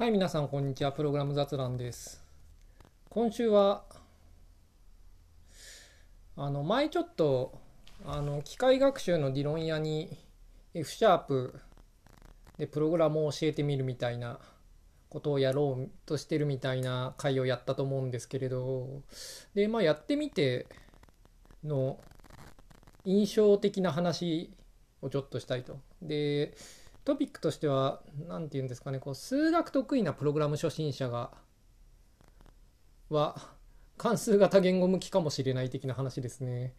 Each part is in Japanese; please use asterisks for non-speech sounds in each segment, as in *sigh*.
はい、皆さん、こんにちは。プログラム雑談です。今週は、あの、前ちょっと、あの、機械学習の理論屋に F シャープでプログラムを教えてみるみたいなことをやろうとしてるみたいな回をやったと思うんですけれど、で、まあ、やってみての印象的な話をちょっとしたいと。で、トピックとしては、何て言うんですかね、こう、数学得意なプログラム初心者が、は、関数型言語向きかもしれない的な話ですね。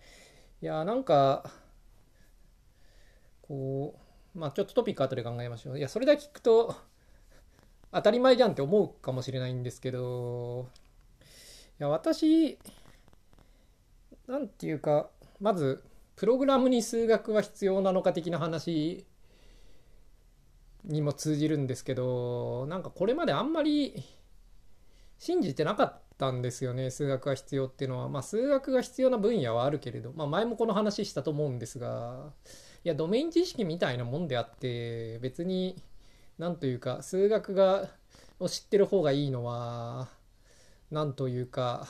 いや、なんか、こう、まあちょっとトピック後で考えましょう。いや、それだけ聞くと、当たり前じゃんって思うかもしれないんですけど、いや、私、なんていうか、まず、プログラムに数学は必要なのか的な話にも通じるんですけどなんかこれまであんまり信じてなかったんですよね数学が必要っていうのは。まあ数学が必要な分野はあるけれど、まあ、前もこの話したと思うんですがいやドメイン知識みたいなもんであって別になんというか数学がを知ってる方がいいのはなんというか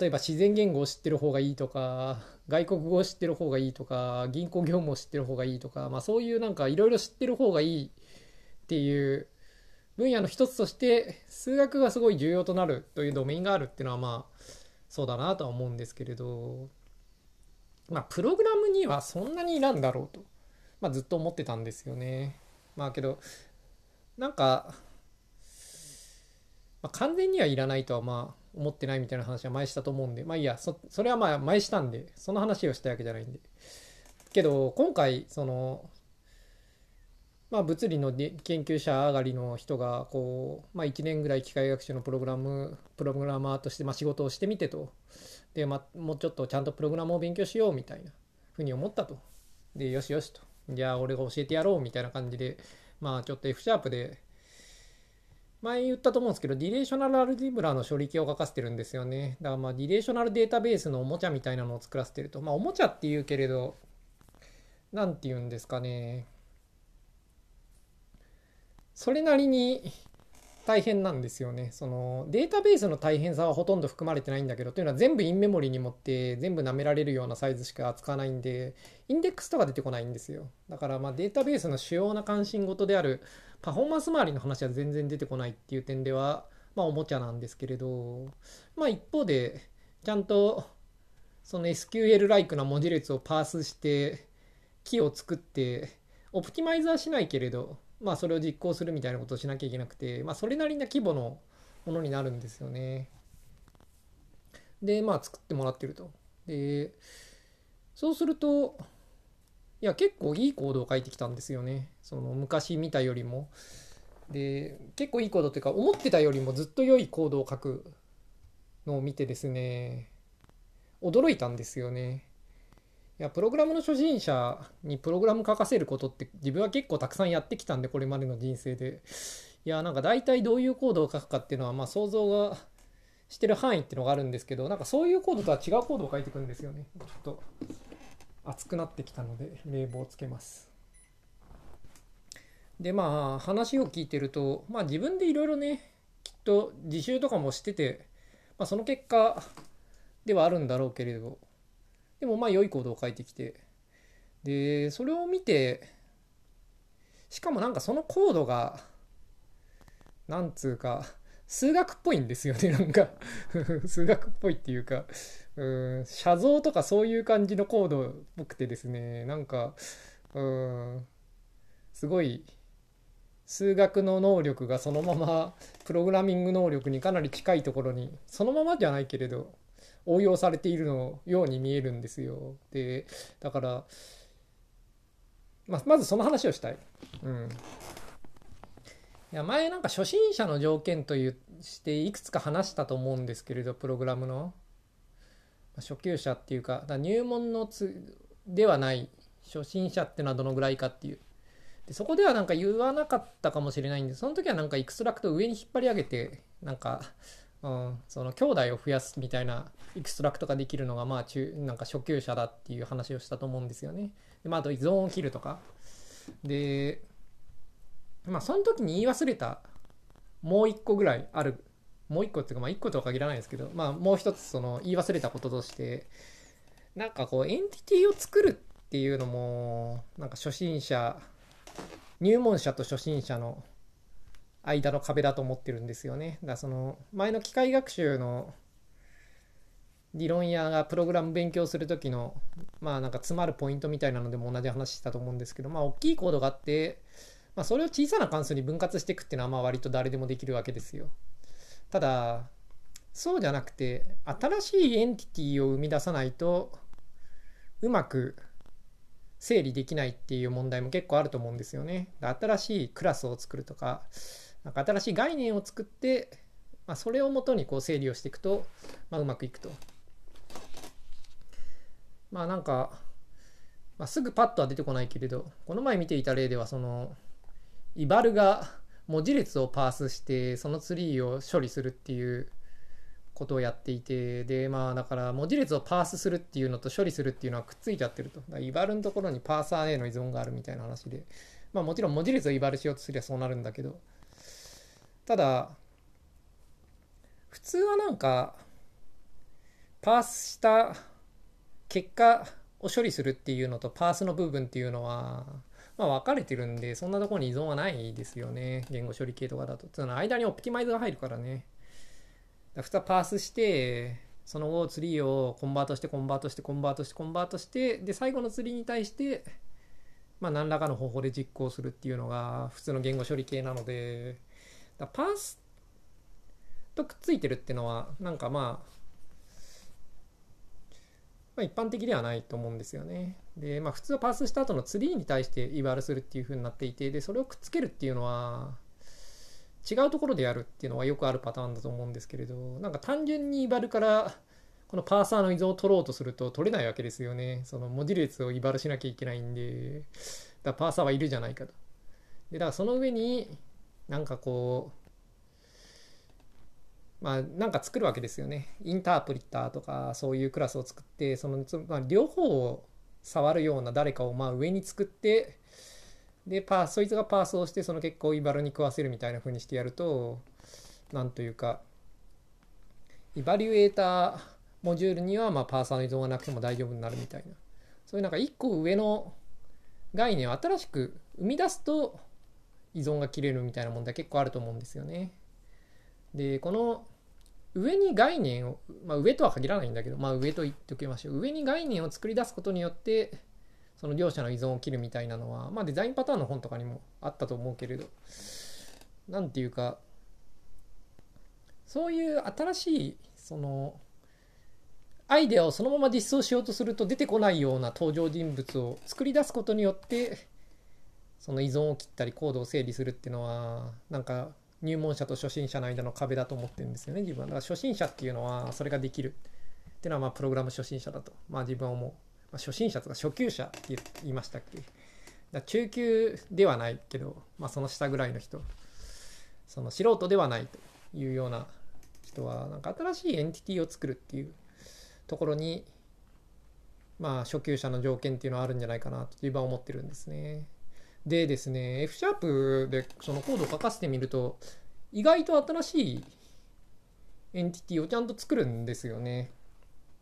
例えば自然言語を知ってる方がいいとか外国語を知ってる方がいいとか銀行業務を知ってる方がいいとか、まあ、そういうなんかいろいろ知ってる方がいいっていう分野の一つとして数学がすごい重要となるというドメインがあるっていうのはまあそうだなとは思うんですけれどまあプログラムにはそんなにいらんだろうと、まあ、ずっと思ってたんですよね。まあけどなんか、まあ、完全にはいらないとはまあ思ってないみたいな話は前したと思うんで、まあいいや、そ、それはまあ前したんで、その話をしたわけじゃないんで。けど、今回、その、まあ物理の研究者上がりの人が、こう、まあ1年ぐらい機械学習のプログラム、プログラマーとして、ま仕事をしてみてと。で、まあもうちょっとちゃんとプログラムを勉強しようみたいなふうに思ったと。で、よしよしと。じゃあ俺が教えてやろうみたいな感じで、まあちょっと F シャープで、前言ったと思うんですけど、ディレーショナルアルジブラの処理器を書かせてるんですよね。だからまあ、ディレーショナルデータベースのおもちゃみたいなのを作らせてると。まあ、おもちゃって言うけれど、なんて言うんですかね。それなりに大変なんですよね。その、データベースの大変さはほとんど含まれてないんだけど、というのは全部インメモリに持って全部舐められるようなサイズしか扱わないんで、インデックスとか出てこないんですよ。だからまあ、データベースの主要な関心事であるパフォーマンス周りの話は全然出てこないっていう点では、まあおもちゃなんですけれど、まあ一方で、ちゃんとその SQL-like な文字列をパースして、キーを作って、オプティマイザーしないけれど、まあそれを実行するみたいなことをしなきゃいけなくて、まあそれなりな規模のものになるんですよね。で、まあ作ってもらってると。で、そうすると、いや結構いいコードを書いてきたんですよねその昔見たよりもで結構いいコードっていうか思ってたよりもずっと良いコードを書くのを見てですね驚いたんですよねいやプログラムの初心者にプログラム書かせることって自分は結構たくさんやってきたんでこれまでの人生で。いやなんか大体どういうコードを書くかっていうのはまあ想像がしてる範囲っていうのがあるんですけどなんかそういうコードとは違うコードを書いてくんですよね。ちょっと暑くなってきたので冷房をつけます。でまあ話を聞いてるとまあ自分でいろいろねきっと自習とかもしてて、まあ、その結果ではあるんだろうけれどでもまあ良いコードを書いてきて。でそれを見てしかもなんかそのコードがなんつうか数学っぽいんですよね *laughs* なんか。*laughs* 数学っぽいっていうかうん写像とかそういう感じのコードっぽくてですねなんかうんすごい数学の能力がそのままプログラミング能力にかなり近いところにそのままじゃないけれど応用されているのように見えるんですよ。でだからままずその話をしたい。うん。いや前なんか初心者の条件というしていくつか話したと思うんですけれどプログラムの。初級者っていうか入門のつではない初心者ってのはどのぐらいかっていう。でそこではなんか言わなかったかもしれないんでその時はなんか extract 上に引っ張り上げてなんか、うん、その兄弟を増やすみたいな extract ができるのがまあ中なんか初級者だっていう話をしたと思うんですよね。で、まあ、あと依存を切るとか。でまあその時に言い忘れたもう一個ぐらいある。もう一個っていうかまあ一個とは限らないですけどまあもう一つその言い忘れたこととしてなんかこうエンティティを作るっていうのもなんか初心者入門者と初心者の間の壁だと思ってるんですよね。だからその前の機械学習の理論屋がプログラム勉強する時のまあなんか詰まるポイントみたいなのでも同じ話したと思うんですけどまあ大きいコードがあって、まあ、それを小さな関数に分割していくっていうのはまあ割と誰でもできるわけですよ。ただそうじゃなくて新しいエンティティを生み出さないとうまく整理できないっていう問題も結構あると思うんですよね。新しいクラスを作るとかなんか新しい概念を作って、まあ、それをもとにこう整理をしていくと、まあ、うまくいくと。まあなんか、まあ、すぐパッとは出てこないけれどこの前見ていた例ではそのイバルが文字列をパースしてそのツリーを処理するっていうことをやっていてでまあだから文字列をパースするっていうのと処理するっていうのはくっついちゃってると。イバルのところにパーサーへの依存があるみたいな話で。まあもちろん文字列をイバルしようとすればそうなるんだけど。ただ普通はなんかパースした結果を処理するっていうのとパースの部分っていうのはまあ分かれてるんでそんなところに依存はないですよね。言語処理系とかだと。つの間にオプティマイズが入るからね。普通はパースしてその後ツリーをコンバートしてコンバートしてコンバートしてコンバートしてで最後のツリーに対してまあ何らかの方法で実行するっていうのが普通の言語処理系なので。だパースとくっついてるっていうのはなんかまあまあ、一般的ではないと思うんですよね。で、まあ、普通はパースした後のツリーに対してイバルするっていう風になっていて、で、それをくっつけるっていうのは、違うところでやるっていうのはよくあるパターンだと思うんですけれど、なんか単純にイバルからこのパーサーの依存を取ろうとすると取れないわけですよね。その文字列をイバルしなきゃいけないんで、だパーサーはいるじゃないかと。で、だからその上になんかこう、まあ、なんか作るわけですよね。インタープリッターとかそういうクラスを作って、その、まあ、両方を触るような誰かをまあ上に作って、で、パー、そいつがパースをして、その結果をイバルに食わせるみたいな風にしてやると、なんというか、イバリュエーターモジュールにはまあパーサーの依存がなくても大丈夫になるみたいな。そういうなんか一個上の概念を新しく生み出すと、依存が切れるみたいな問題結構あると思うんですよね。で、この上に概念を、まあ、上とは限らないんだけど、まあ、上と言っておきましょう。上に概念を作り出すことによって、その両者の依存を切るみたいなのは、まあ、デザインパターンの本とかにもあったと思うけれど、なんていうか、そういう新しい、その、アイデアをそのまま実装しようとすると出てこないような登場人物を作り出すことによってその依存を切ったりコードを整理するっていうのはなんか入門者と初心者の間の壁だと思ってるんですよね自分は。だから初心者っていうのはそれができる。っていうのはまあプログラム初心者だとまあ自分は思う、まあ、初心者とか初級者って言いましたっけ？だ中級ではないけど、まあ、その下ぐらいの人。その素人ではないというような人はなんか新しいエンティティを作るっていうところにまあ初級者の条件っていうのはあるんじゃないかなと自分は思ってるんですね。でですね、F シャープでそのコードを書かせてみると、意外と新しいエンティティをちゃんと作るんですよね。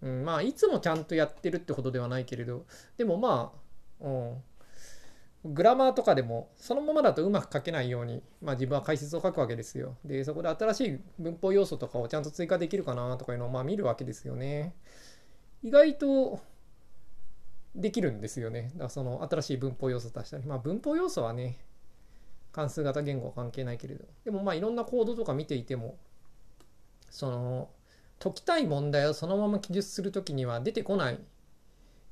うん、まあ、いつもちゃんとやってるってほどではないけれど、でもまあ、うん、グラマーとかでもそのままだとうまく書けないように、まあ、自分は解説を書くわけですよ。で、そこで新しい文法要素とかをちゃんと追加できるかなとかいうのをまあ見るわけですよね。意外とできるんですよね。だからその新しい文法要素足したり。まあ文法要素はね、関数型言語は関係ないけれど。でもまあいろんなコードとか見ていても、その解きたい問題をそのまま記述するときには出てこない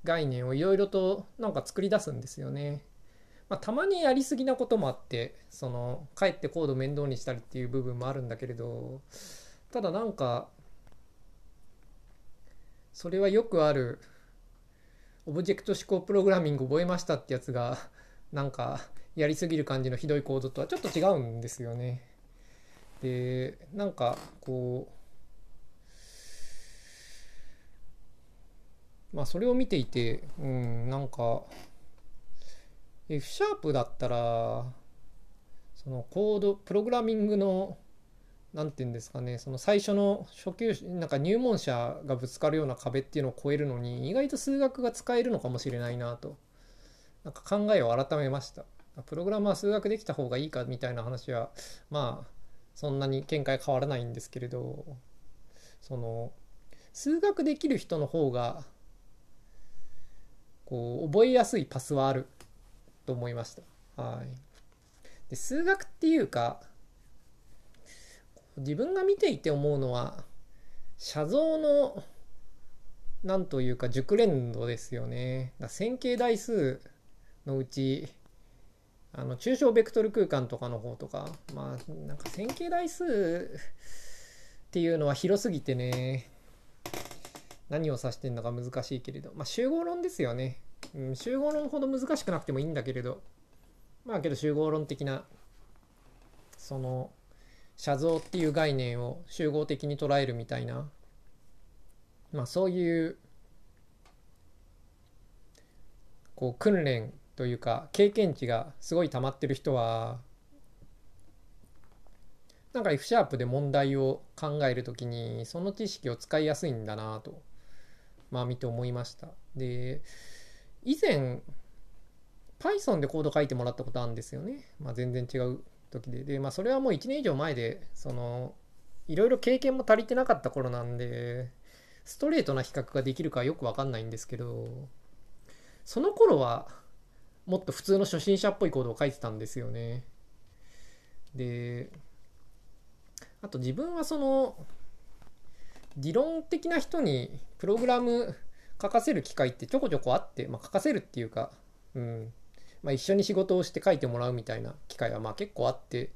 概念をいろいろとなんか作り出すんですよね。まあ、たまにやりすぎなこともあってそのかえってコード面倒にしたりっていう部分もあるんだけれどただなんかそれはよくあるオブジェクト思考プログラミング覚えましたってやつが *laughs* なんかやりすぎる感じのひどいコードとはちょっと違うんですよね。でなんかこうまあそれを見ていてうんなんか F シャープだったらそのコードプログラミングの何て言うんですかねその最初の初級なんか入門者がぶつかるような壁っていうのを超えるのに意外と数学が使えるのかもしれないなと。なんか考えを改めました。プログラムは数学できた方がいいかみたいな話はまあそんなに見解変わらないんですけれどその数学できる人の方がこう覚えやすいパスはあると思いました。はい、で数学っていうか自分が見ていて思うのは写像のなんというか熟練度ですよね。線形代数のうちあの抽象ベクトル空間とかの方とかまあなんか線形代数っていうのは広すぎてね何を指してんのか難しいけれどまあ集合論ですよね、うん、集合論ほど難しくなくてもいいんだけれどまあけど集合論的なその写像っていう概念を集合的に捉えるみたいな。まあそういうこう訓練というか経験値がすごい溜まってる人はなんか F シャープで問題を考えるときにその知識を使いやすいんだなとまあ見て思いました。で以前 Python でコード書いてもらったことあるんですよね、まあ、全然違う時でで、まあ、それはもう1年以上前でそのいろいろ経験も足りてなかった頃なんでストレートな比較ができるかよく分かんないんですけどその頃はもっと普通の初心者っぽいコードを書いてたんですよね。で、あと自分はその、理論的な人にプログラム書かせる機会ってちょこちょこあって、まあ、書かせるっていうか、うん、まあ、一緒に仕事をして書いてもらうみたいな機会はまあ結構あって、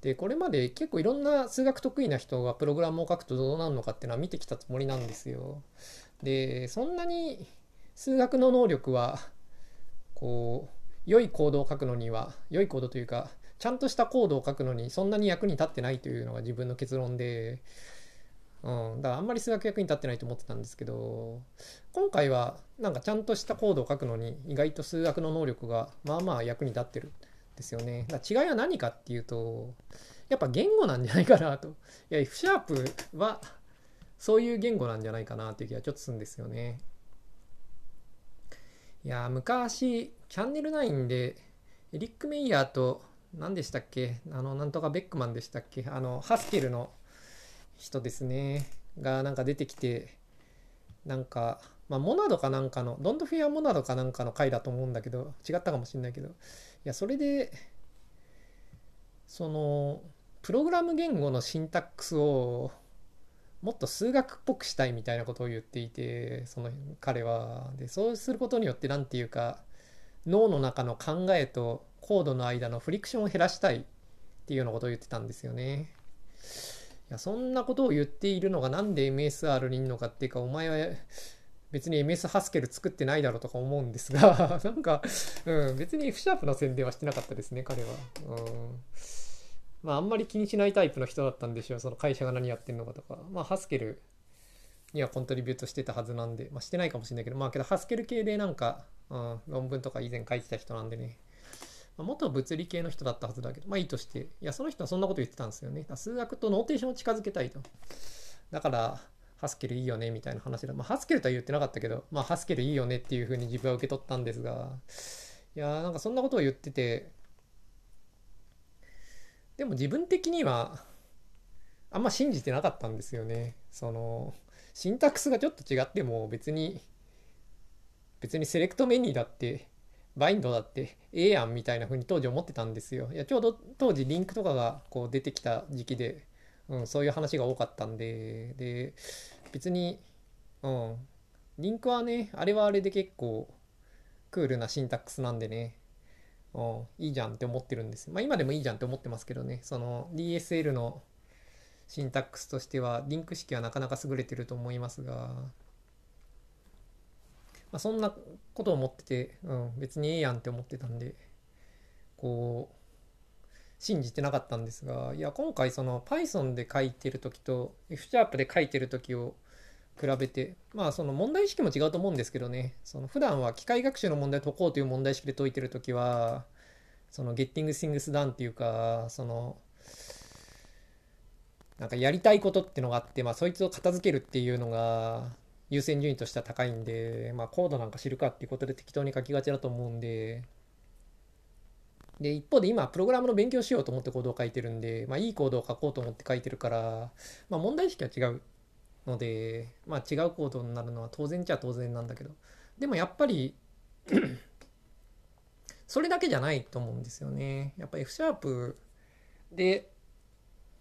で、これまで結構いろんな数学得意な人がプログラムを書くとどうなるのかっていうのは見てきたつもりなんですよ。で、そんなに数学の能力はこう良いコードを書くのには良いコードというかちゃんとしたコードを書くのにそんなに役に立ってないというのが自分の結論で、うん、だからあんまり数学役に立ってないと思ってたんですけど今回はなんかちゃんとしたコードを書くのに意外と数学の能力がまあまあ役に立ってるんですよね。だ違いは何かっていうとやっぱ言語なんじゃないかなと。いや F シャープはそういう言語なんじゃないかなっていう気がちょっとするんですよね。いや昔チャンネル9でエリック・メイヤーと何でしたっけ？あのなんとかベックマンでしたっけ？あのハスケルの人ですねがなんか出てきてなんか、まあ、モナドかなんかのドントフィアモナドかなんかの回だと思うんだけど違ったかもしんないけどいやそれでそのプログラム言語のシンタックスをもっと数学っぽくしたいみたいなことを言っていてその彼はでそうすることによって何て言うか脳の中の考えとコードの間のフリクションを減らしたいっていうようなことを言ってたんですよね。いやそんなことを言っているのがなんで MSR にいるのかっていうかお前は別に MS ハスケル作ってないだろうとか思うんですが *laughs* なんか、うん、別に F シャープの宣伝はしてなかったですね彼は。うん。まああんまり気にしないタイプの人だったんでしょうその会社が何やってんのかとか。まあハスケルには contribute してたはずなんでまあしてないかもしれないけどまあけど Haskell 系でなんか、うん、論文とか以前書いてた人なんでね、まあ、元物理系の人だったはずだけどまあいいとして。いやその人はそんなこと言ってたんですよね。数学と notation を近づけたいと。だから Haskell いいよねみたいな話だ。まあ、 Haskell とは言ってなかったけど、まあ、 Haskell いいよねっていうふうに自分は受け取ったんですが、いやなんかそんなことを言ってて、でも自分的にはあんま信じてなかったんですよね。そのシンタックスがちょっと違っても別に別にセレクトメニューだってバインドだってええやんみたいな風に当時思ってたんですよ。いやちょうど当時リンクとかがこう出てきた時期で、うん、そういう話が多かったんで。で別に、うん、リンクはねあれはあれで結構クールなシンタックスなんでね。うんいいじゃんって思ってるんです。まあ今でもいいじゃんって思ってますけどね、その DSL のシンタックスとしてはリンク式はなかなか優れてると思いますが、まあ、そんなことを思ってて、うん、別にええやんって思ってたんで、こう、信じてなかったんですが、いや、今回その Python で書いてる時と F シャープで書いてる時を比べて、まあその問題意識も違うと思うんですけどね、その普段は機械学習の問題を解こうという問題意識で解いてるときは、その Getting Things Done っていうか、その、なんかやりたいことっていうのがあって、まあ、そいつを片付けるっていうのが優先順位としては高いんで、まあ、コードなんか知るかっていうことで適当に書きがちだと思うんで、で、一方で今、プログラムの勉強しようと思ってコードを書いてるんで、まあ、いいコードを書こうと思って書いてるから、まあ、問題意識は違うので、まあ、違うコードになるのは当然っちゃ当然なんだけど、でもやっぱり *clears throat* それだけじゃないと思うんですよね。やっぱ F シャープで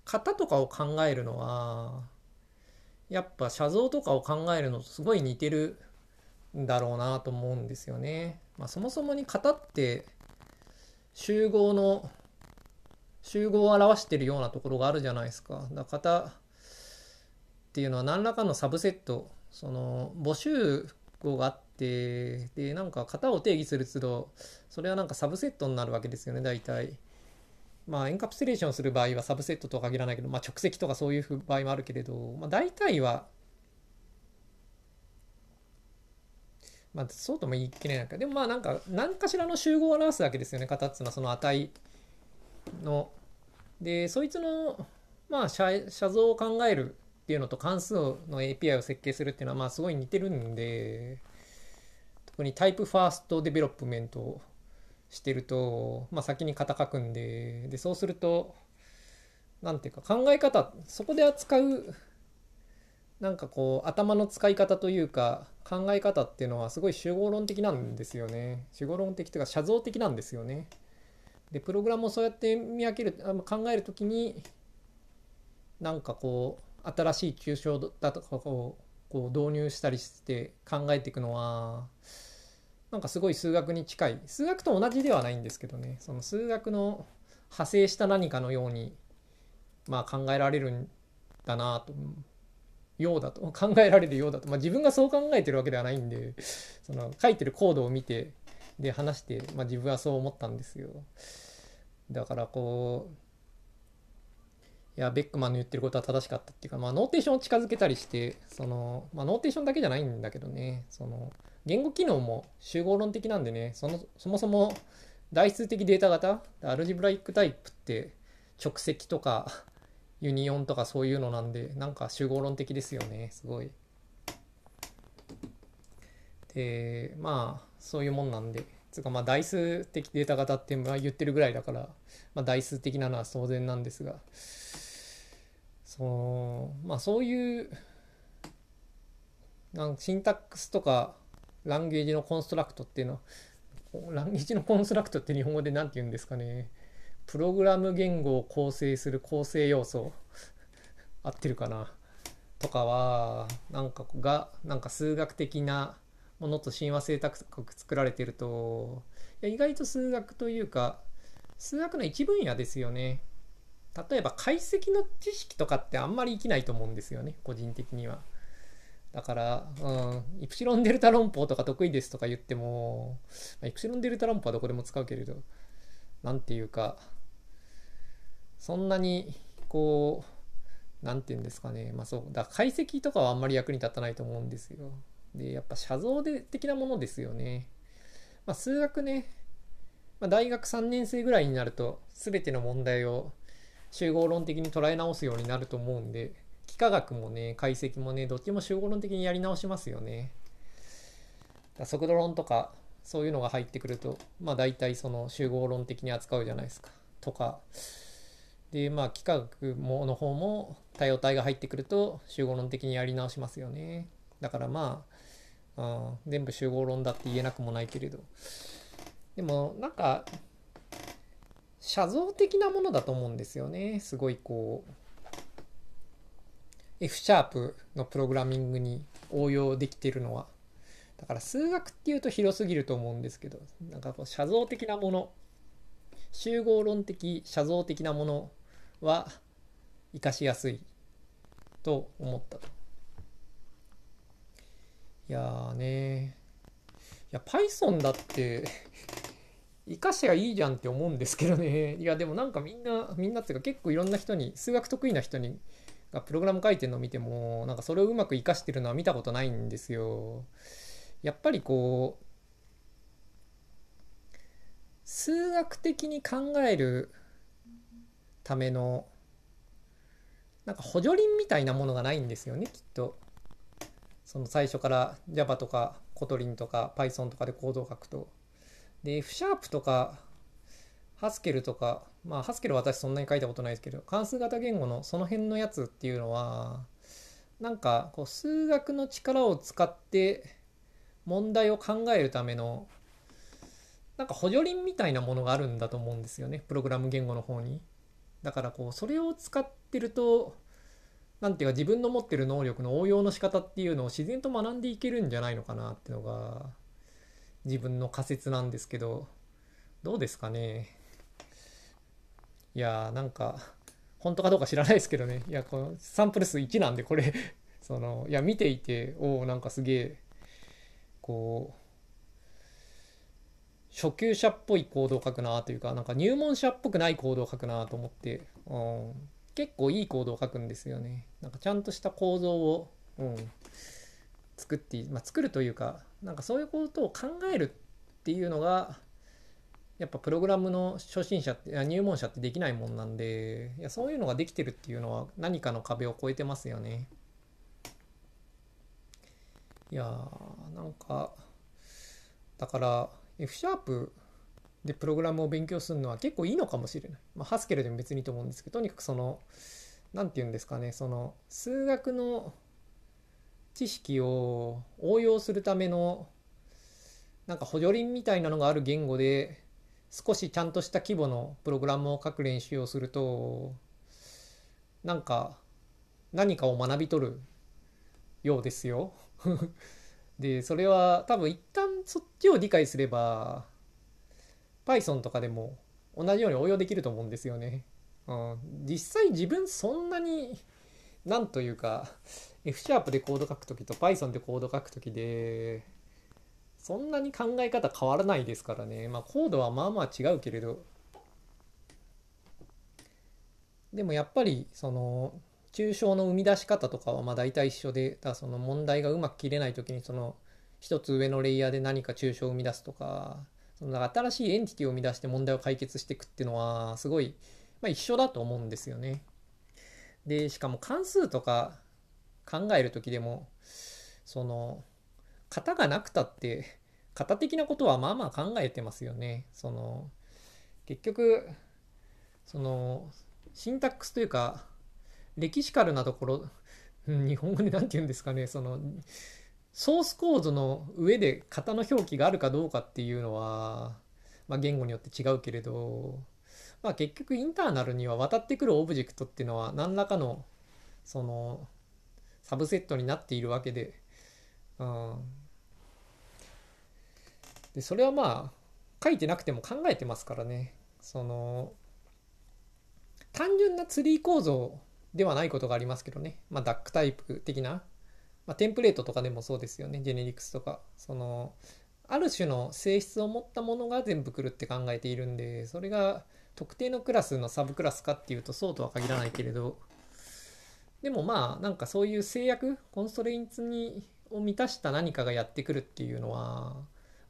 型とかを考えるのはやっぱ写像とかを考えるのとすごい似てるんだろうなと思うんですよね。まあ、そもそもに型って集合の集合を表してるようなところがあるじゃないですか。だか型っていうのは何らかのサブセットその募集語があってでなんか型を定義する都度それはなんかサブセットになるわけですよね大体。まあ、エンカプセレーションする場合はサブセットとは限らないけど、まあ、直積とかそういう場合もあるけれど、まあ、大体は、まあ、そうとも言い切れないか。でもまあなんか、何かしらの集合を表すわけですよね、型っていうのはその値の。で、そいつの、まあ写、写像を考えるっていうのと関数の API を設計するっていうのは、まあすごい似てるんで、特に type first development してると、まあ、先に型書くんででそうすると何ていうか考え方そこで扱うなんかこう頭の使い方というか考え方っていうのはすごい集合論的なんですよね。集合論的というか写像的なんですよね。でプログラムをそうやって見分ける考える時になんかこう新しい抽象だとかをこう導入したりして考えていくのはなんかすごい数学に近い。数学と同じではないんですけどね。その数学の派生した何かのようにまあ考えられるんだなとようだと。*laughs* 考えられるようだと、まあ、自分がそう考えてるわけではないんでその書いてるコードを見てで話して、まあ、自分はそう思ったんですよ。だからこういやベックマンの言ってることは正しかったっていうか、まあ、 notation を近づけたりしてその、まあ、 notation だけじゃないんだけどね。その言語機能も集合論的なんでね、そのそもそも代数的データ型、 algebraic type って直積とか union とかそういうのなんで、なんか集合論的ですよね、すごい。で、まあ、そういうもんなんで、つうかまあ代数的データ型って言ってるぐらいだから、まあ、代数的なのは当然なんですが、そのまあそういうなんシンタックスとかランゲージのコンストラクトっていうのはランゲージのコンストラクトって日本語で何て言うんですかね。プログラム言語を構成する構成要素。合ってるかな？とかはなんかがなんか数学的なものと親和性高く作られてると。いや意外と数学というか数学の一分野ですよね。例えば解析の知識とかってあんまり生きないと思うんですよね個人的には。だから、うん、イプシロンデルタ論法とか得意ですとか言っても、まあ、イプシロンデルタ論法はどこでも使うけれど、なんていうか、そんなに、こう、なんていうんですかね、まあそう、だ解析とかはあんまり役に立たないと思うんですよ。で、やっぱ写像で的なものですよね。まあ数学ね、まあ、大学3年生ぐらいになると、全ての問題を集合論的に捉え直すようになると思うんで、幾何学もね、解析もね、どっちも集合論的にやり直しますよね。速度論とか、そういうのが入ってくると、まあ大体その集合論的に扱うじゃないですか。とか。で、まあ幾何学もの方も多様体が入ってくると集合論的にやり直しますよね。だからまあ、うん、全部集合論だって言えなくもないけれど。でもなんか、写像的なものだと思うんですよね。すごいこう、F シャープのプログラミングに応用できてるのは。だから数学っていうと広すぎると思うんですけど、なんかこう写像的なもの、集合論的、写像的なものは活かしやすいと思ったと。いやーねいや Python だって生かしがいいじゃんって思うんですけどねいやでもなんかみんなみんなっていうか結構いろんな人に数学得意な人にプログラム書いてるのを見てもなんかそれをうまく活かしてるのは見たことないんですよ。やっぱりこう数学的に考えるためのなんか補助輪みたいなものがないんですよねきっと。その最初から Java とか Kotlin とか Python とかでコードを書くと。で F シャープとか Haskell とかまあ Haskell は私そんなに書いたことないですけど関数型言語のその辺のやつっていうのはなんかこう数学の力を使って問題を考えるためのなんか補助輪みたいなものがあるんだと思うんですよねプログラム言語の方に。だからこうそれを使ってると何ていうか自分の持ってる能力の応用の仕方っていうのを自然と学んでいけるんじゃないのかなっていうのが自分の仮説なんですけどどうですかねいやーなんか本当かどうか知らないですけどね。いやこのサンプル数1なんでこれ。*laughs* そのいや見ていておおんかすげえこう初級者っぽいコードを書くなというかなんか入門者っぽくないコードを書くなと思って、うん、結構いいコードを書くんですよね。なんかちゃんとした構造を、うん、作ってまあ、作るというかなんかそういうことを考えるっていうのがやっぱプログラムの初心者って入門者ってできないもんなんでいやそういうのができてるっていうのは何かの壁を越えてますよねいやーなんかだから F シャープでプログラムを勉強するのは結構いいのかもしれない。まあ、ハスケルでも別にいいと思うんですけど、とにかくその、何て言うんですかね、その数学の知識を応用するためのなんか補助輪みたいなのがある言語で少しちゃんとした規模のプログラムを書く練習をするとなんか何かを学び取るようですよ。*laughs* でそれは多分一旦そっちを理解すれば Python とかでも同じように応用できると思うんですよね。うん、実際自分そんなになんというか F シャープでコード書く時と Python でコード書く時でそんなに考え方変わらないですからねまあコードはまあまあ違うけれどでもやっぱりその抽象の生み出し方とかはまあ大体一緒でだその問題がうまく切れない時にその一つ上のレイヤーで何か抽象を生み出すとかその新しいエンティティを生み出して問題を解決していくっていうのはすごい、まあ、一緒だと思うんですよね。でしかも関数とか考える時でもその型がなくたって *laughs* 型的なことはまあまあ考えてますよね。その結局そのシンタックスというか歴史カルなところ *laughs* 日本語で何て言うんですかねそのソースコードの上で型の表記があるかどうかっていうのは、まあ、言語によって違うけれど、まあ、結局インターナルには渡ってくるオブジェクトっていうのは何らかのそのサブセットになっているわけで,、うん、でそれはまあ書いてなくても考えてますからね。その単純なツリー構造ではないことがありますけどね、まあ、ダックタイプ的な。まあ、テンプレートとかでもそうですよね。ジェネリクスとか。そのある種の性質を持ったものが全部来るって考えているんでそれが特定のクラスのサブクラスかっていうとそうとは限らないけれど。でもまあなんかそういう制約コンストレインツにを満たした何かがやってくるっていうのは、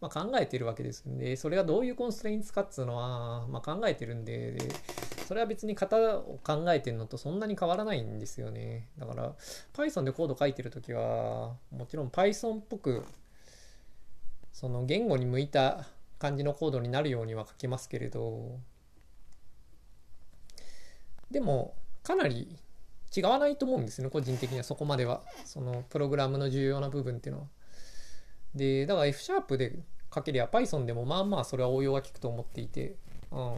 まあ、考えてるわけですんでそれがどういうコンストレインツかっつうのは、まあ、考えてるんでそれは別に型を考えてるのとそんなに変わらないんですよね。だから Python でコード書いてるときはもちろん Python っぽくその言語に向いた感じのコードになるようには書きますけれどでもかなり違わないと思うんですね個人的にはそこまではそのプログラムの重要な部分っていうのは。でだから F シャープで書けりゃ Python でもまあまあそれは応用が効くと思っていて、うん、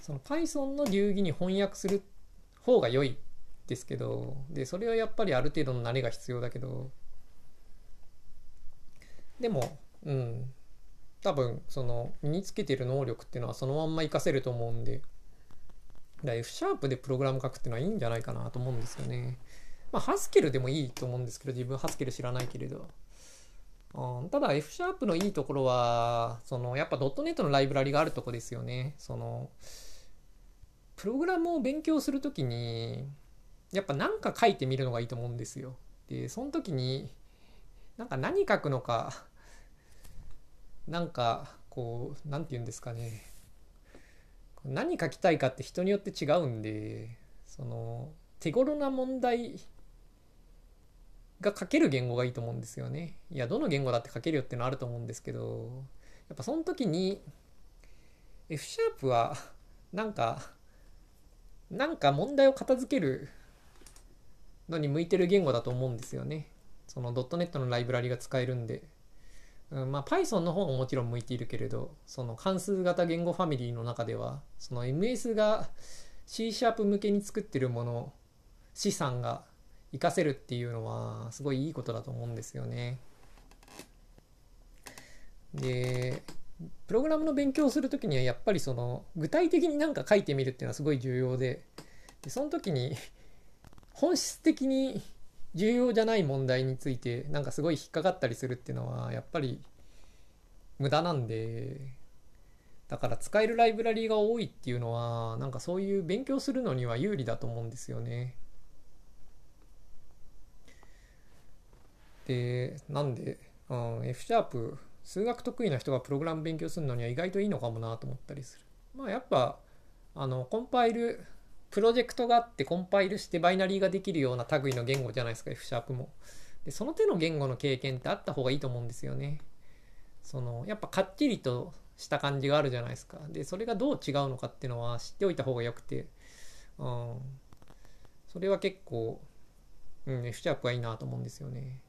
その Python の流儀に翻訳する方が良いですけどでそれはやっぱりある程度の慣れが必要だけどでもうん多分その身につけてる能力っていうのはそのまんま活かせると思うんでだ F シャープでプログラム書くっていうのはいいんじゃないかなと思うんですよね。まあ、ハスケルでもいいと思うんですけど、自分ハスケル知らないけれど。うん、ただ F シャープのいいところは、そのやっぱ .NET のライブラリがあるとこですよね。その、プログラムを勉強するときに、やっぱ何か書いてみるのがいいと思うんですよ。で、その時に、なんか何書くのか、*laughs* なんか、こう、何て言うんですかね。何書きたいかって人によって違うんで、その、手頃な問題が書ける言語がいいと思うんですよね。いや、どの言語だって書けるよってのはあると思うんですけど、やっぱその時に F シャープはなんか、なんか問題を片付けるのに向いてる言語だと思うんですよね。そのドットネットのライブラリが使えるんで。うん、まあ Python の方ももちろん向いているけれど、その関数型言語ファミリーの中では、その MS が C シャープ向けに作ってるもの、資産が活かせるっていうのはすごいいいことだと思うんですよね。で、プログラムの勉強をする時にはやっぱりその具体的に何か書いてみるっていうのはすごい重要で、でその時に *laughs* 本質的に重要じゃない問題についてなんかすごい引っかかったりするっていうのはやっぱり無駄なんでだから使えるライブラリーが多いっていうのはなんかそういう勉強するのには有利だと思うんですよね。でなんで、うん、F シャープ数学得意な人がプログラム勉強するのには意外といいのかもなと思ったりする。まあやっぱあのコンパイルプロジェクトがあってコンパイルしてバイナリーができるような類の言語じゃないですか F シャープも。でその手の言語の経験ってあった方がいいと思うんですよね。そのやっぱかっちりとした感じがあるじゃないですか。でそれがどう違うのかっていうのは知っておいた方がよくて、うん、それは結構、うん、F シャープはいいなと思うんですよね。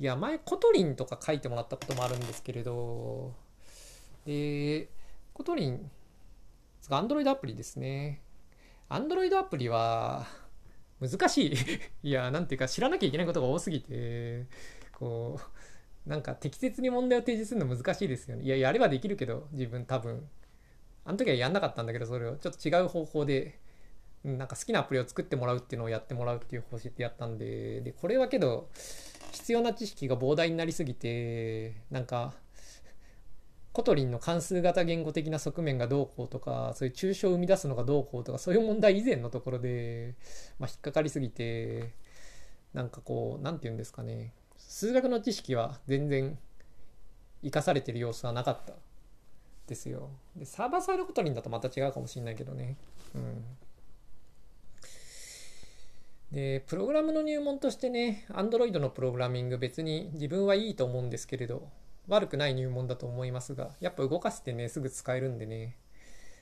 いや前 Kotlin とか書いてもらったこともあるんですけれどで Kotlin Android アプリですね Android アプリは難しい *laughs* いや、なんていうか知らなきゃいけないことが多すぎて、こう、なんか適切に問題を提示するの難しいですよね。いや、やればできるけど、自分多分。あの時はやんなかったんだけど、それをちょっと違う方法で、なんか好きなアプリを作ってもらうっていうのをやってもらうっていう方針でやったんで、で、これはけど、必要な知識が膨大になりすぎて、なんか、 Kotlin の関数型言語的な側面がどうこうとか、そういう抽象を生み出すのがどうこうとか、そういう問題以前のところで、まあ、引っかかりすぎて、なんかこう、なんて言うんですかね、数学の知識は全然生かされてる様子はなかったですよ。で、サーバーサイドコトリンだとまた違うかもしれないけどね。うん。で、プログラムの入門としてね、Android のプログラミング別に自分はいいと思うんですけれど、悪くない入門だと思いますが、やっぱ動かしてね、すぐ使えるんでね。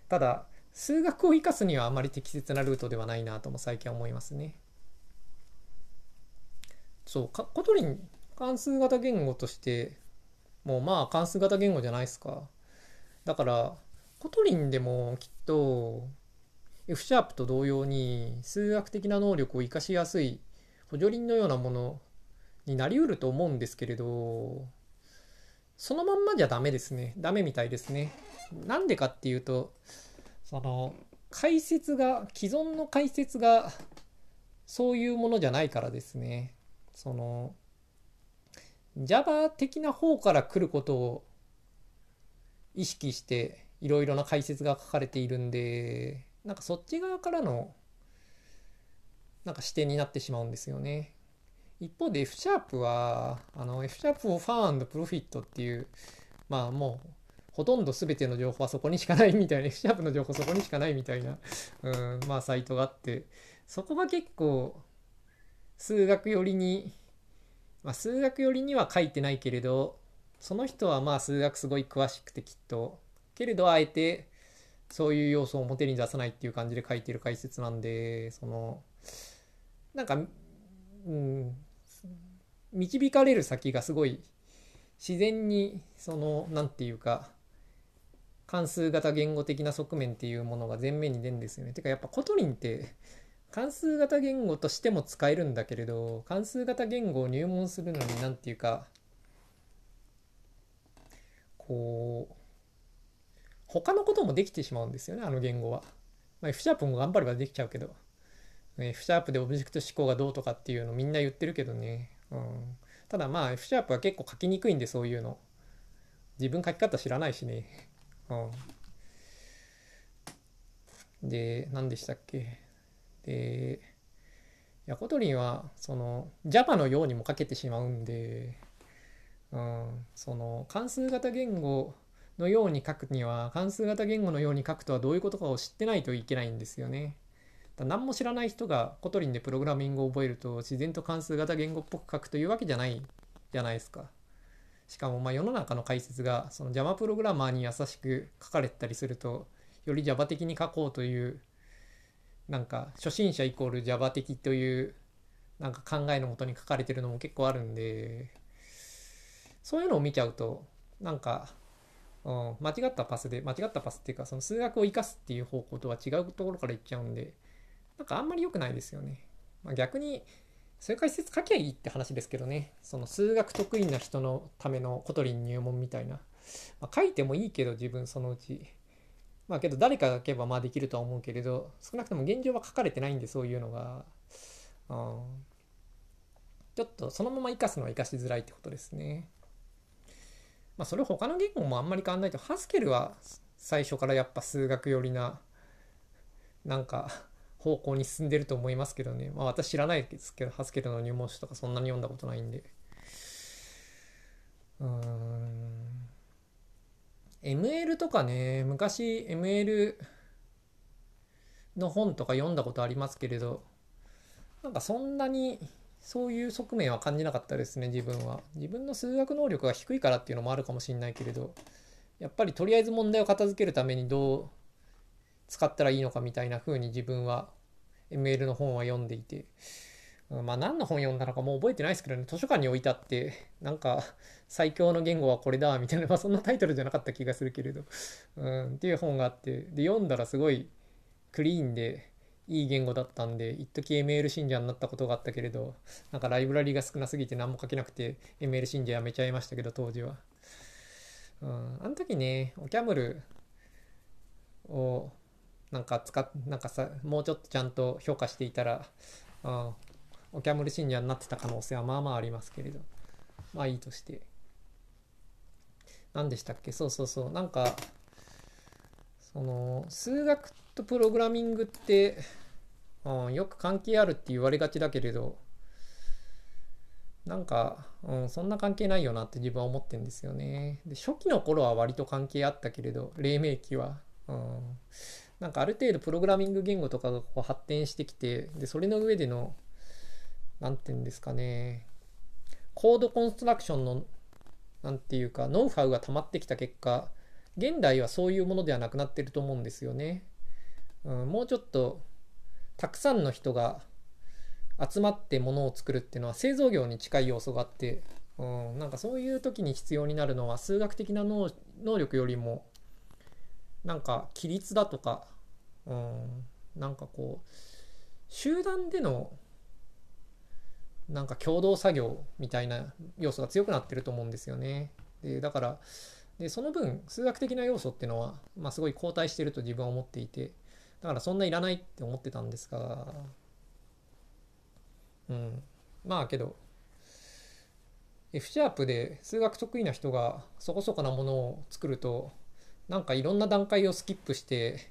ただ、数学を活かすにはあまり適切なルートではないなとも最近は思いますね。そう、 Kotlin 関数型言語として、もうまあ関数型言語じゃないですか。だから、 Kotlin でもきっと F シャープと同様に数学的な能力を活かしやすい補助輪のようなものになりうると思うんですけれど、そのまんまじゃダメですね。ダメみたいですね。なんでかっていうと、その、解説が、既存の解説が、そういうものじゃないからですね。その、Java 的な方から来ることを意識して、いろいろな解説が書かれているんで、なんかそっち側からの、なんか視点になってしまうんですよね。一方で F シャープは、あの F シャープをファンプロフィットっていう、まあもう、ほとんど全ての情報はそこにしかないみたいな、F シャープの情報そこにしかないみたいな、うん、まあサイトがあって、そこが結構、数学寄りに、まあ数学寄りには書いてないけれど、その人はまあ数学すごい詳しくてきっと、けれどあえて、そういう要素を表に出さないっていう感じで書いてる解説なんで、その、なんか、うん、導かれる先がすごい自然にその何て言うか関数型言語的な側面っていうものが前面に出るんですよね。てかやっぱ Kotlin って関数型言語としても使えるんだけれど関数型言語を入門するのに何て言うかこう他のこともできてしまうんですよねあの言語は。まあ、F シャープも頑張ればできちゃうけど F シャープでオブジェクト指向がどうとかっていうのみんな言ってるけどね。うん。ただまあ F シャープは結構書きにくいんでそういうの。自分書き方知らないしね。うん。で、何でしたっけ？で、や Kotlin はその Java のようにも書けてしまうんで、うん、その関数型言語のように書くには関数型言語のように書くとはどういうことかを知ってないといけないんですよね。何も知らない人が Kotlin でプログラミングを覚えると自然と関数型言語っぽく書くというわけじゃないじゃないですか。しかもまあ世の中の解説がその Java プログラマーに優しく書かれたりするとより Java 的に書こうというなんか初心者イコール Java 的というなんか考えのもとに書かれてるのも結構あるんでそういうのを見ちゃうとなんかうん、間違ったパスで間違ったパスっていうかその数学を生かすっていう方向とは違うところからいっちゃうんでなんかあんまり良くないですよね。まあ、逆にそういう解説書きゃいいって話ですけどね。その数学得意な人のための Kotlin 入門みたいな、まあ、書いてもいいけど自分そのうち。まあけど誰かが書けばまあできるとは思うけれど少なくとも現状は書かれてないんでそういうのが、うん、ちょっとそのまま生かすのは生かしづらいってことですね。まあ、それ他の言語もあんまり変わんないと Haskell は最初からやっぱ数学寄りななんか方向に進んでると思いますけどね。まあ私知らないですけどハスケルの入門書とかそんなに読んだことないんで。うん。ML とかね昔 ML の本とか読んだことありますけれどなんかそんなにそういう側面は感じなかったですね自分は。自分の数学能力が低いからっていうのもあるかもしれないけれどやっぱりとりあえず問題を片付けるためにどう使ったらいいのかみたいな風に自分は ML の本は読んでいて、うんまあ何の本読んだのかもう覚えてないですけどね。図書館に置いてあってなんか最強の言語はこれだみたいな、まあ、そんなタイトルじゃなかった気がするけれど、うん、っていう本があって。で読んだらすごいクリーンでいい言語だったんで一時 ML 信者になったことがあったけれどなんかライブラリが少なすぎて何も書けなくて ML 信者やめちゃいましたけど当時は、うん、あの時ねオキャムルをなんか使っなんかさもうちょっとちゃんと評価していたら、うん、オキャムル信者になってた可能性はまあまあありますけれど。まあいいとして。何でしたっけ？そうそうそう。なんかその数学ってとプログラミングって、うん、よく関係あるって言われがちだけれどなんか、うん、そんな関係ないよなって自分は思ってんですよね。で初期の頃は割と関係あったけれど黎明期は、うん、なんかある程度プログラミング言語とかがこう発展してきてでそれの上での何て言うんですかねコードコンストラクションの何て言うかノウハウが溜まってきた結果現代はそういうものではなくなってると思うんですよね。うん、もうちょっとたくさんの人が集まってものを作るっていうのは製造業に近い要素があって、うん、なんかそういう時に必要になるのは数学的な能力よりもなんか規律だとか、うん、なんかこう集団でのなんか共同作業みたいな要素が強くなってると思うんですよね。でだからでその分数学的な要素っていうのは、まあ、すごい後退してると自分は思っていてだからそんないらないって思ってたんですがうんまあけど F シャープで数学得意な人がそこそこなものを作るとなんかいろんな段階をスキップして、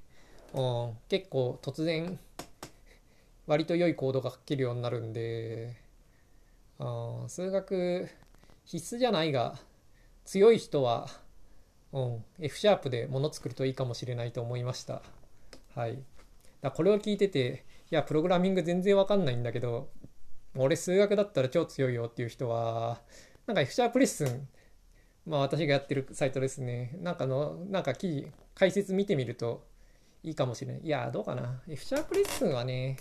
うん、結構突然割と良いコードが書けるようになるんで、うん、数学必須じゃないが強い人はうん、F シャープでもの作るといいかもしれないと思いました。はい。だこれを聞いてて、いや、プログラミング全然わかんないんだけど、俺数学だったら超強いよっていう人は、なんか F シャープレッスン、まあ私がやってるサイトですね。なんかの、なんか記事、解説見てみるといいかもしれない。いや、どうかな。F Sharp レッスンはね、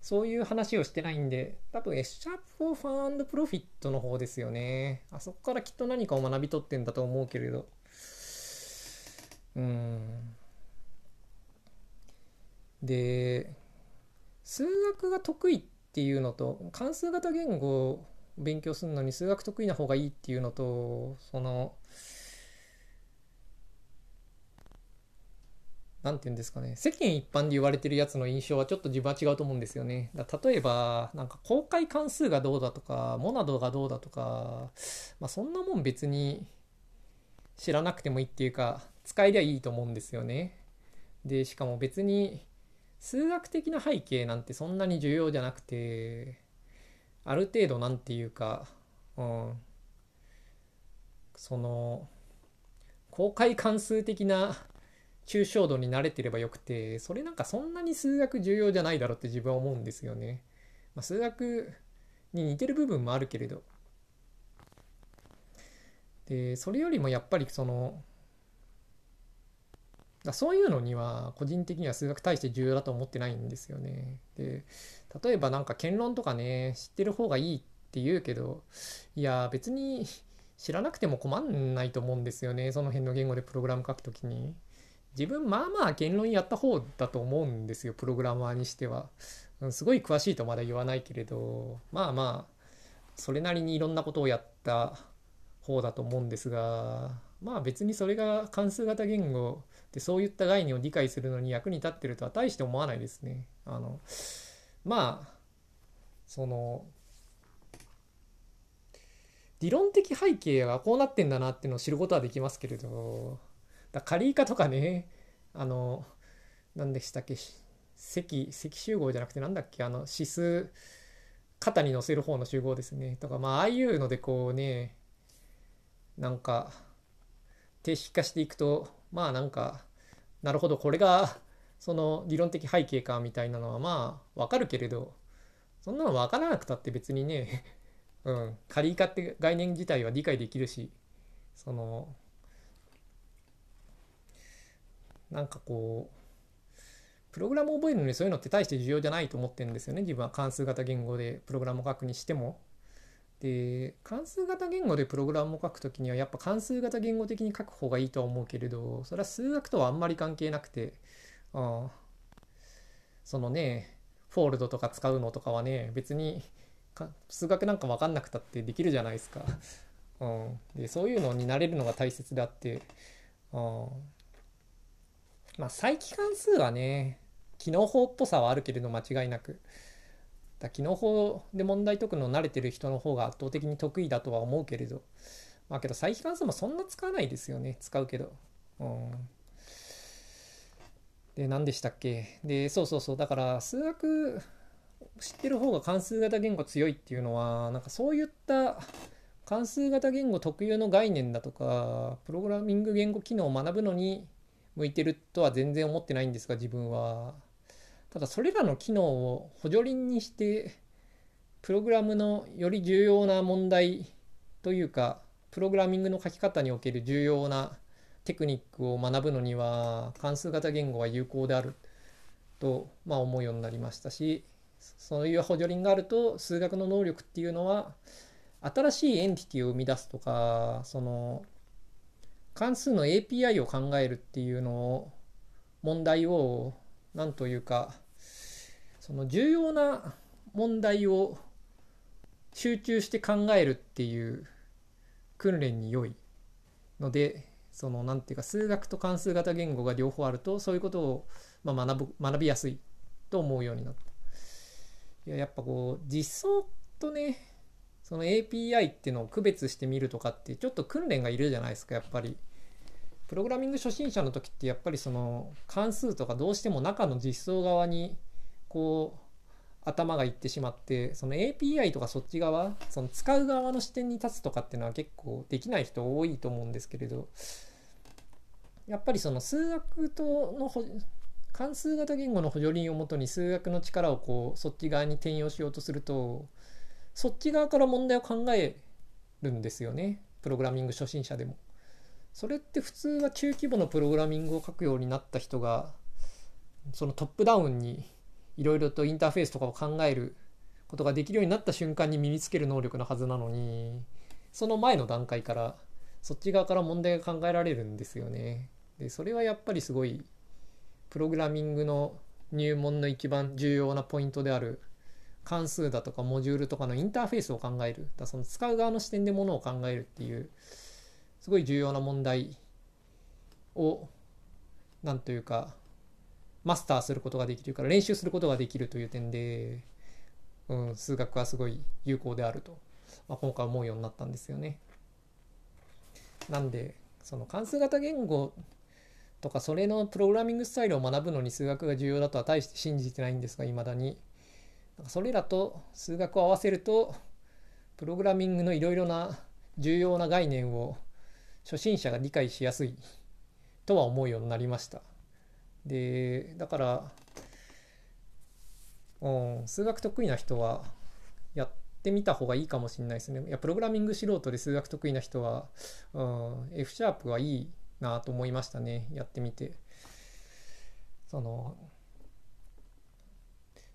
そういう話をしてないんで、多分 F シャープフォーファンプロフィットの方ですよね。あそこからきっと何かを学び取ってんだと思うけれど。うんで数学が得意っていうのと関数型言語を勉強するのに数学得意な方がいいっていうのとその何て言うんですかね世間一般で言われてるやつの印象はちょっと自分は違うと思うんですよね。だ例えばなんか公開関数がどうだとかモナドがどうだとか、まあ、そんなもん別に知らなくてもいいっていうか使えりゃいいと思うんですよね。でしかも別に数学的な背景なんてそんなに重要じゃなくてある程度なんていうか、うん、その公開関数的な抽象度に慣れてればよくてそれなんかそんなに数学重要じゃないだろうって自分は思うんですよね。まあ、数学に似てる部分もあるけれどでそれよりもやっぱりそのだそういうのには個人的には数学大して重要だと思ってないんですよね。で例えばなんか検論とかね知ってる方がいいって言うけどいや別に知らなくても困んないと思うんですよねその辺の言語でプログラム書くときに。自分まあまあ言論やった方だと思うんですよプログラマーにしては。すごい詳しいとまだ言わないけれどまあまあそれなりにいろんなことをやった方だと思うんですがまあ別にそれが関数型言語でそういった概念を理解するのに役に立ってるとは大して思わないですね。あのまあその理論的背景がこうなってんだなっていうのを知ることはできますけれどだ仮以下とかねあの何でしたっけ積積集合じゃなくてなんだっけあの指数肩に乗せる方の集合ですねとかまあああいうのでこうねなんか定式化していくとまあなんかなるほどこれが *laughs* その理論的背景かみたいなのはまあわかるけれどそんなの分からなくたって別にね *laughs* うん仮以下って概念自体は理解できるしそのなんかこうプログラムを覚えるのにそういうのって大して重要じゃないと思ってるんですよね自分は関数型言語でプログラムを書くにしても。で関数型言語でプログラムを書くときにはやっぱ関数型言語的に書く方がいいとは思うけれどそれは数学とはあんまり関係なくてあそのねフォールドとか使うのとかはね別に数学なんか分かんなくたってできるじゃないですか。うん、でそういうのになれるのが大切であって、うん、まあ再帰関数はね機能法っぽさはあるけれど間違いなく。だ機能法で問題解くの慣れてる人の方が圧倒的に得意だとは思うけれど。まあけど再帰関数もそんな使わないですよね。使うけど。うん。で何でしたっけ？でそうそうそう。だから数学知ってる方が関数型言語強いっていうのはなんかそういった関数型言語特有の概念だとかプログラミング言語機能を学ぶのに向いてるとは全然思ってないんですが自分は。ただそれらの機能を補助輪にしてプログラムのより重要な問題というかプログラミングの書き方における重要なテクニックを学ぶのには関数型言語は有効であると、まあ、思うようになりましたしそういう補助輪があると数学の能力っていうのは新しいエンティティを生み出すとかその関数の API を考えるっていうのを問題を何というかその重要な問題を集中して考えるっていう訓練に良いのでその何ていうか数学と関数型言語が両方あるとそういうことをまあ学ぶ学びやすいと思うようになった。いややっぱこう実装とねその API っていうのを区別してみるとかってちょっと訓練がいるじゃないですかやっぱり。プログラミング初心者の時ってやっぱりその関数とかどうしても中の実装側にこう頭がいってしまってその API とかそっち側その使う側の視点に立つとかっていうのは結構できない人多いと思うんですけれどやっぱりその数学との関数型言語の補助輪をもとに数学の力をこうそっち側に転用しようとするとそっち側から問題を考えるんですよねプログラミング初心者でも。それって普通は中規模のプログラミングを書くようになった人がそのトップダウンにいろいろとインターフェースとかを考えることができるようになった瞬間に身につける能力のはずなのにその前の段階からそっち側から問題が考えられるんですよね。でそれはやっぱりすごいプログラミングの入門の一番重要なポイントである関数だとかモジュールとかのインターフェースを考えるだその使う側の視点でものを考えるっていうすごい重要な問題を何というかマスターすることができるから練習することができるという点で、うん、数学はすごい有効であると、まあ、今回思うようになったんですよね。なんでその関数型言語とかそれのプログラミングスタイルを学ぶのに数学が重要だとは大して信じてないんですがいまだにそれらと数学を合わせるとプログラミングのいろいろな重要な概念を初心者が理解しやすいとは思うようになりました。でだからうん数学得意な人はやってみた方がいいかもしれないですね。いやプログラミング素人で数学得意な人は、うん、F シャープはいいなと思いましたね。やってみて。その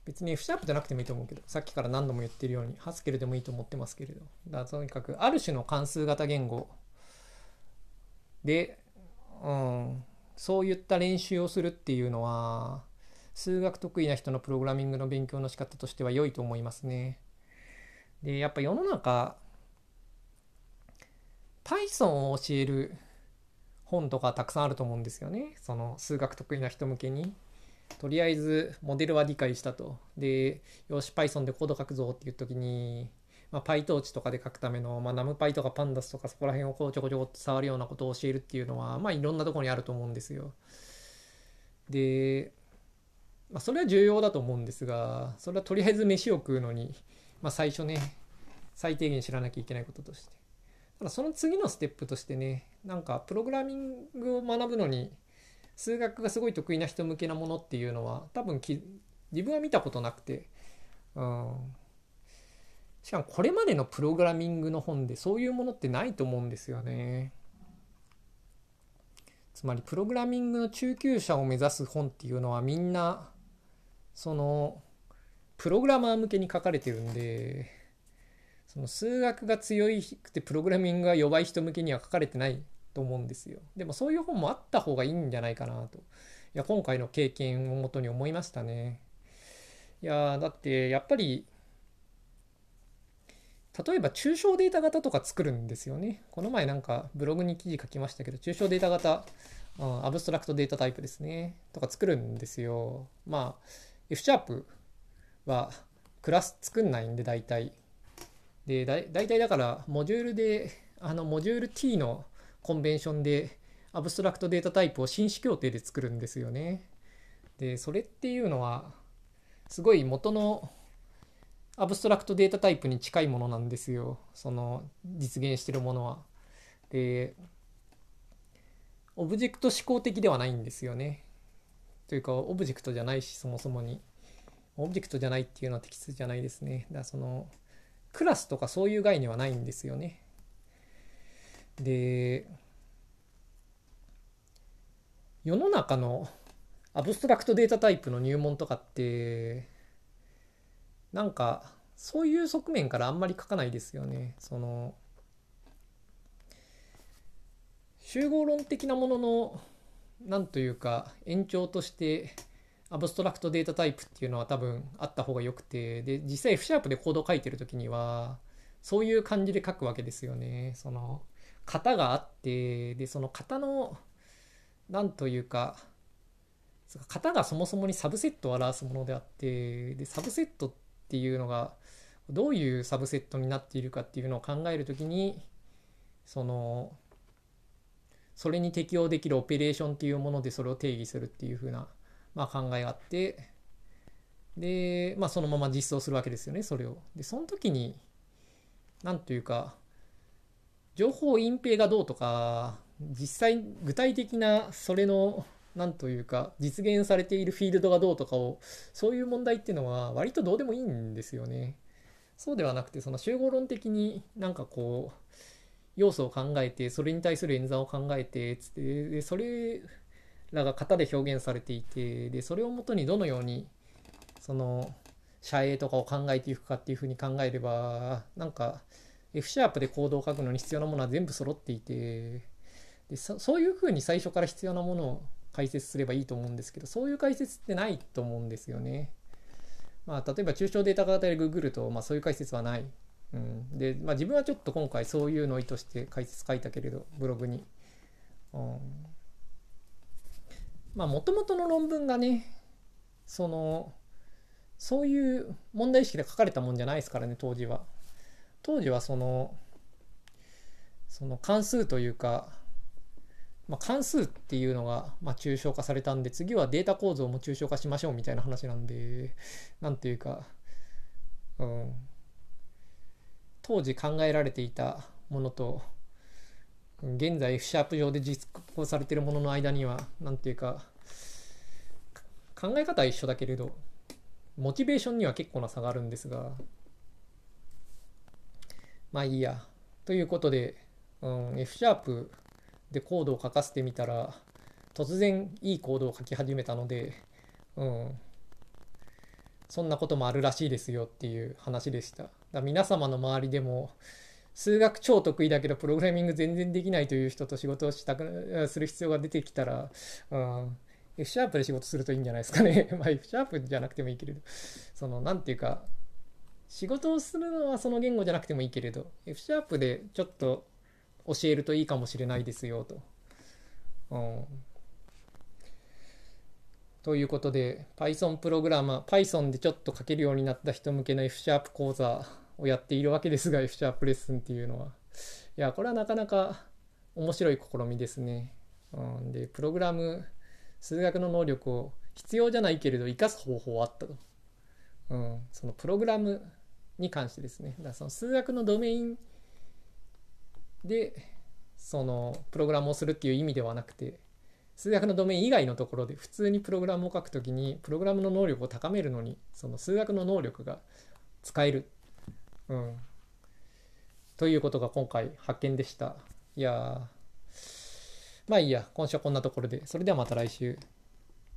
別に F シャープじゃなくてもいいと思うけどさっきから何度も言ってるようにハスケルでもいいと思ってますけれど。だとにかくある種の関数型言語で、うん、そういった練習をするっていうのは数学得意な人のプログラミングの勉強の仕方としては良いと思いますね。でやっぱ世の中 Python を教える本とかたくさんあると思うんですよねその数学得意な人向けに。とりあえずモデルは理解したと。で、よし Python でコード書くぞっていう時に、まあ、PyTorch とかで書くための、まあ、NumPy とか Pandas とかそこら辺をこうちょこちょこっと触るようなことを教えるっていうのは、まあいろんなところにあると思うんですよ。で、まあ、それは重要だと思うんですが、それはとりあえず飯を食うのに、まあ、最初ね、最低限知らなきゃいけないこととして。ただその次のステップとしてね、なんかプログラミングを学ぶのに、数学がすごい得意な人向けなものっていうのは多分き自分は見たことなくて、うん、しかもこれまでのプログラミングの本でそういうものってないと思うんですよね。つまりプログラミングの中級者を目指す本っていうのはみんなそのプログラマー向けに書かれてるんでその数学が強くてプログラミングが弱い人向けには書かれてないと思うんですよ。でもそういう本もあった方がいいんじゃないかなと。いや今回の経験をもとに思いましたね。いやだってやっぱり例えば抽象データ型とか作るんですよね。この前なんかブログに記事書きましたけど抽象データ型、うん、アブストラクトデータタイプですね。とか作るんですよ。まあ F シャープはクラス作んないんで大体。でだ大体だからモジュールであのモジュール T のconvention で abstract data type を紳士協定で作るんですよね。でそれっていうのはすごい元の abstract data type に近いものなんですよその実現してるものは。でオブジェクト指向的ではないんですよね。というかオブジェクトじゃないしそもそもに。オブジェクトじゃないっていうのは適切じゃないですね。だからそのクラスとかそういう概念はないんですよね。で世の中のアブストラクトデータタイプの入門とかってなんかそういう側面からあんまり書かないですよね。その集合論的なものの何というか延長としてアブストラクトデータタイプっていうのは多分あった方がよくてで実際 F シャープでコードを書いてる時にはそういう感じで書くわけですよね。その型があってでその型の何というか型がそもそもにサブセットを表すものであってでサブセットってていうのがどういうサブセットになっているかっていうのを考えるときにそのそれに適用できるオペレーションっていうものでそれを定義するっていうふうな、まあ、考えがあってで、まあ、そのまま実装するわけですよねそれを。でその時に何というか情報隠蔽がどうとか実際具体的なそれの何というか実現されているフィールドがどうとかをそういう問題っていうのは割とどうでもいいんですよね。そうではなくてその集合論的になんかこう要素を考えてそれに対する演算を考えてつってでそれらが型で表現されていてでそれをもとにどのようにその遮影とかを考えていくかっていうふうに考えればなんか F シャープでコードを書くのに必要なものは全部揃っていてでそういうふうに最初から必要なものを解説すればいいと思うんですけどそういう解説ってないと思うんですよね。まあ、例えば抽象データ型でググると、まあ、そういう解説はない。うん、で、まあ、自分はちょっと今回そういうのを意図して解説書いたけれどブログに。うん、まあもともとの論文がねそのそういう問題意識で書かれたもんじゃないですからね当時は。当時はそのその関数というか、まあ、関数っていうのがまあ抽象化されたんで次はデータ構造も抽象化しましょうみたいな話なんでなんていうか、うん、当時考えられていたものと現在 F シャープ上で実行されているものの間には何ていうか考え方は一緒だけれどモチベーションには結構な差があるんですがまあいいや。ということで、うん、F シャープでコードを書かせてみたら突然いいコードを書き始めたので、うん、そんなこともあるらしいですよっていう話でした。だ皆様の周りでも数学超得意だけどプログラミング全然できないという人と仕事をしたくする必要が出てきたら、うん、F シャープで仕事するといいんじゃないですかね。*laughs* まあ F シャープじゃなくてもいいけれど、その、なんていうか、仕事をするのはその言語じゃなくてもいいけれど F シャープでちょっと教えるといいかもしれないですよと。うん、ということで Python プログラマー Python でちょっと書けるようになった人向けの F シャープ講座をやっているわけですが F シャープレッスンっていうのは。いやこれはなかなか面白い試みですね。うん、でプログラム数学の能力を必要じゃないけれど生かす方法はあったと。うん、そのプログラムに関してですねだからその数学のドメインでそのプログラムをするっていう意味ではなくて数学のドメイン以外のところで普通にプログラムを書くときにプログラムの能力を高めるのにその数学の能力が使える、うん、ということが今回発見でした。いやまあいいや。今週はこんなところで。それではまた来週。